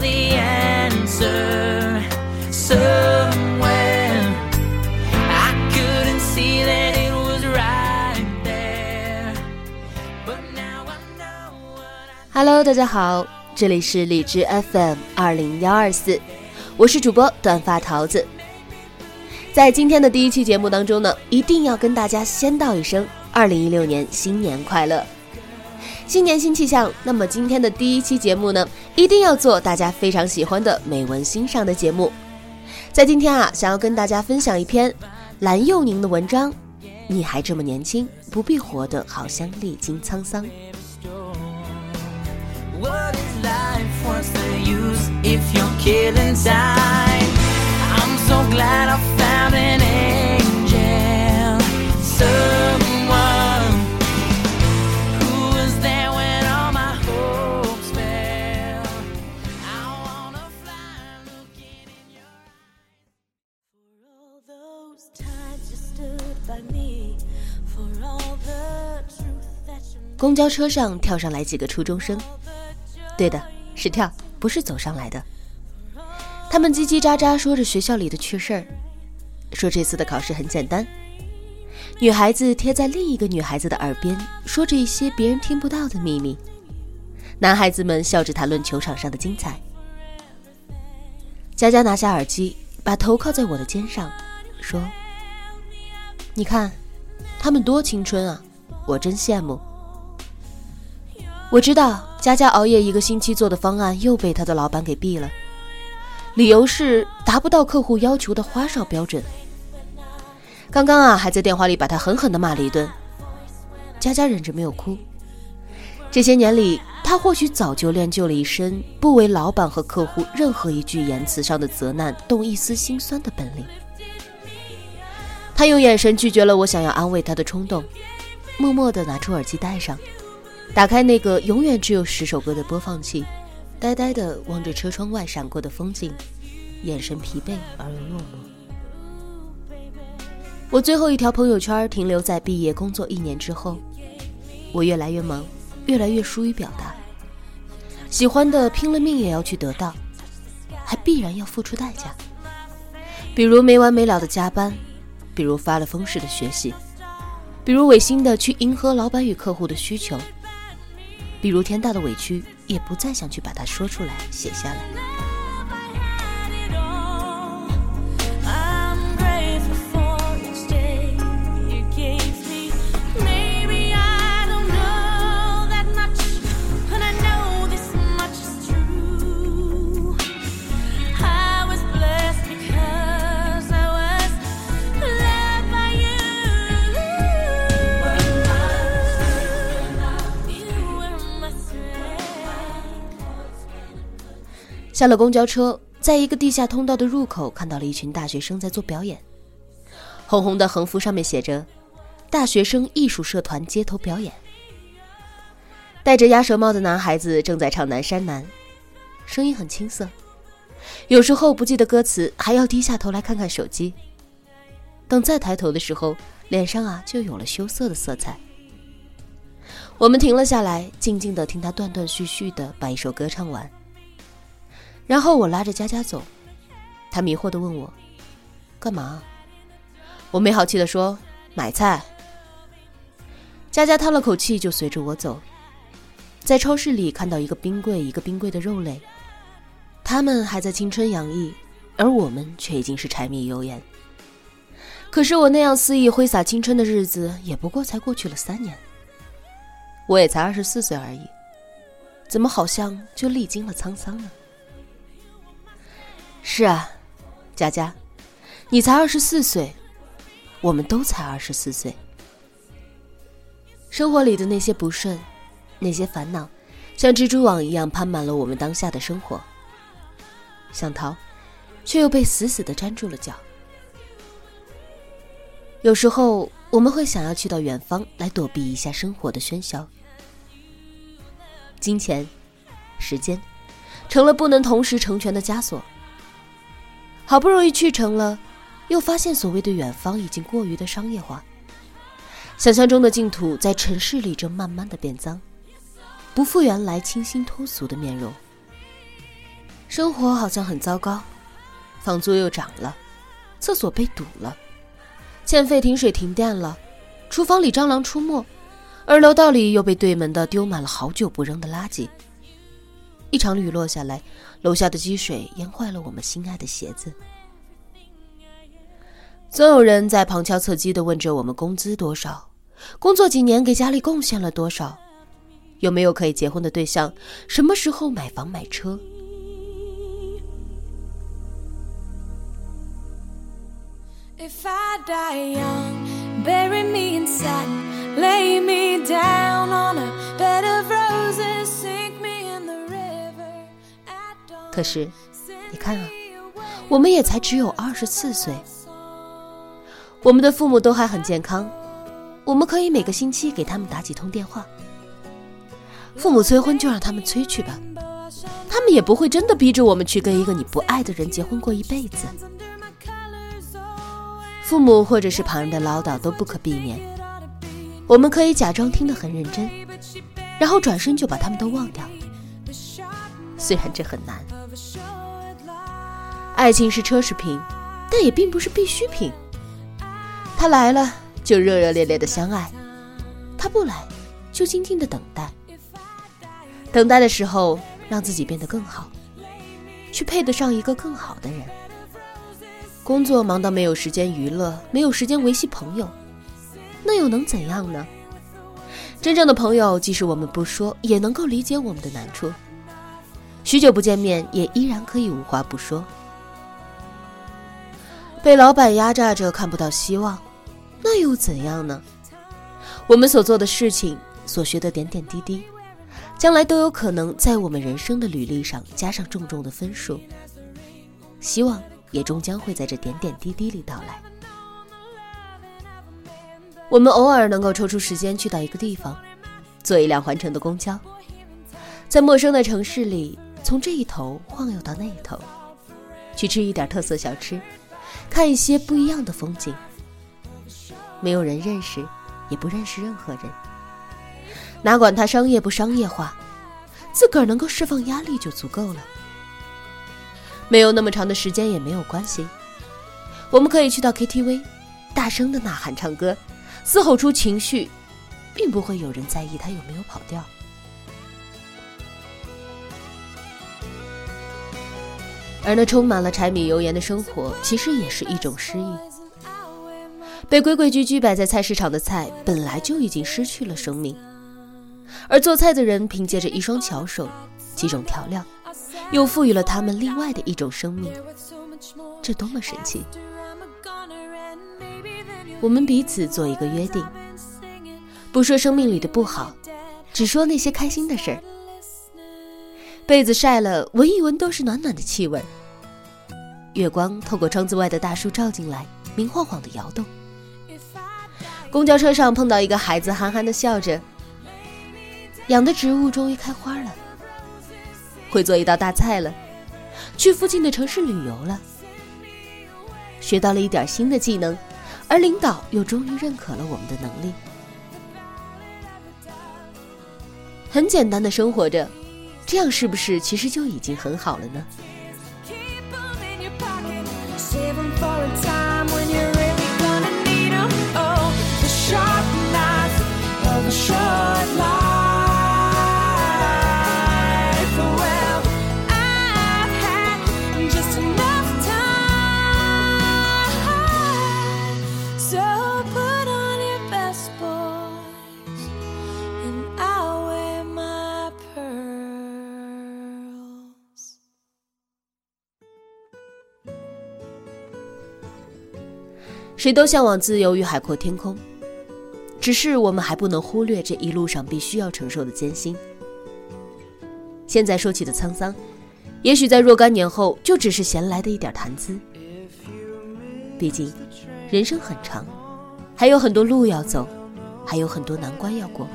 the answer somewhere. I couldn't see that it was right there. But now I know what I Hello，大家好，这里是荔枝 FM 二零幺二四，我是主播短发桃子。在今天的第一期节目当中呢，一定要跟大家先道一声二零一六年新年快乐，新年新气象。那么今天的第一期节目呢，一定要做大家非常喜欢的美文欣赏的节目。在今天啊，想要跟大家分享一篇蓝幼宁的文章。你还这么年轻，不必活得好像历经沧桑。What is life? What's the use if you're killing time? 公交车上跳上来几个初中生，对的，是跳，不是走上来的。他们叽叽喳喳说着学校里的趣事儿，说这次的考试很简单。女孩子贴在另一个女孩子的耳边，说着一些别人听不到的秘密。男孩子们笑着谈论球场上的精彩。佳佳拿下耳机，把头靠在我的肩上，说：“你看，他们多青春啊，我真羡慕。”我知道佳佳熬夜一个星期做的方案又被他的老板给毙了，理由是达不到客户要求的花哨标准。刚刚啊，还在电话里把他狠狠地骂了一顿。佳佳忍着没有哭。这些年里，他或许早就练就了一身不为老板和客户任何一句言辞上的责难动一丝心酸的本领。他用眼神拒绝了我想要安慰他的冲动，默默地拿出耳机戴上。打开那个永远只有十首歌的播放器，呆呆地望着车窗外闪过的风景，眼神疲惫而又落寞。我最后一条朋友圈停留在毕业工作一年之后，我越来越忙，越来越疏于表达。喜欢的拼了命也要去得到，还必然要付出代价，比如没完没了的加班，比如发了疯似的学习，比如违心的去迎合老板与客户的需求。比如天大的委屈，也不再想去把它说出来、写下来。下了公交车，在一个地下通道的入口看到了一群大学生在做表演，红红的横幅上面写着“大学生艺术社团街头表演”。戴着鸭舌帽的男孩子正在唱《南山南》，声音很青涩，有时候不记得歌词，还要低下头来看看手机。等再抬头的时候，脸上啊就有了羞涩的色彩。我们停了下来，静静地听他断断续续地把一首歌唱完。然后我拉着佳佳走，她迷惑地问我：“干嘛？”我没好气地说：“买菜。”佳佳叹了口气，就随着我走。在超市里看到一个冰柜一个冰柜的肉类，他们还在青春洋溢，而我们却已经是柴米油盐。可是我那样肆意挥洒青春的日子，也不过才过去了三年。我也才二十四岁而已，怎么好像就历经了沧桑呢？是啊，佳佳，你才二十四岁，我们都才二十四岁。生活里的那些不顺，那些烦恼，像蜘蛛网一样攀满了我们当下的生活。想逃，却又被死死的粘住了脚。有时候，我们会想要去到远方来躲避一下生活的喧嚣。金钱、时间，成了不能同时成全的枷锁。好不容易去成了，又发现所谓的远方已经过于的商业化。想象中的净土在城市里正慢慢的变脏，不复原来清新脱俗的面容。生活好像很糟糕，房租又涨了，厕所被堵了，欠费停水停电了，厨房里蟑螂出没，而楼道里又被对门的丢满了好久不扔的垃圾。一场雨落下来，楼下的积水淹坏了我们心爱的鞋子。总有人在旁敲侧击地问着我们工资多少，工作几年给家里贡献了多少，有没有可以结婚的对象，什么时候买房买车。可是，你看啊，我们也才只有二十四岁，我们的父母都还很健康，我们可以每个星期给他们打几通电话。父母催婚就让他们催去吧，他们也不会真的逼着我们去跟一个你不爱的人结婚过一辈子。父母或者是旁人的唠叨都不可避免，我们可以假装听得很认真，然后转身就把他们都忘掉。虽然这很难，爱情是奢侈品，但也并不是必需品。他来了就热热烈烈的相爱，他不来就静静的等待。等待的时候，让自己变得更好，去配得上一个更好的人。工作忙到没有时间娱乐，没有时间维系朋友，那又能怎样呢？真正的朋友，即使我们不说，也能够理解我们的难处。许久不见面，也依然可以无话不说。被老板压榨着看不到希望，那又怎样呢？我们所做的事情，所学的点点滴滴，将来都有可能在我们人生的履历上加上重重的分数。希望也终将会在这点点滴滴里到来。我们偶尔能够抽出时间去到一个地方，坐一辆环城的公交，在陌生的城市里，从这一头晃悠到那一头，去吃一点特色小吃，看一些不一样的风景。没有人认识，也不认识任何人，哪管它商业不商业化，自个儿能够释放压力就足够了。没有那么长的时间也没有关系，我们可以去到 KTV，大声的呐喊唱歌，嘶吼出情绪，并不会有人在意他有没有跑调。而那充满了柴米油盐的生活，其实也是一种诗意。被规规矩矩摆在菜市场的菜，本来就已经失去了生命，而做菜的人凭借着一双巧手、几种调料，又赋予了他们另外的一种生命。这多么神奇！我们彼此做一个约定，不说生命里的不好，只说那些开心的事儿。被子晒了，闻一闻都是暖暖的气味。月光透过窗子外的大树照进来，明晃晃的摇动。公交车上碰到一个孩子，憨憨的笑着。养的植物终于开花了，会做一道大菜了，去附近的城市旅游了，学到了一点新的技能，而领导又终于认可了我们的能力。很简单的生活着，这样是不是其实就已经很好了呢？谁都向往自由与海阔天空，只是我们还不能忽略这一路上必须要承受的艰辛。现在说起的沧桑，也许在若干年后就只是闲来的一点谈资。毕竟，人生很长，还有很多路要走，还有很多难关要过。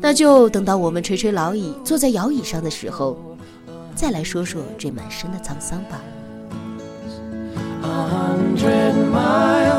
那就等到我们垂垂老矣，坐在摇椅上的时候，再来说说这满身的沧桑吧。hundred miles.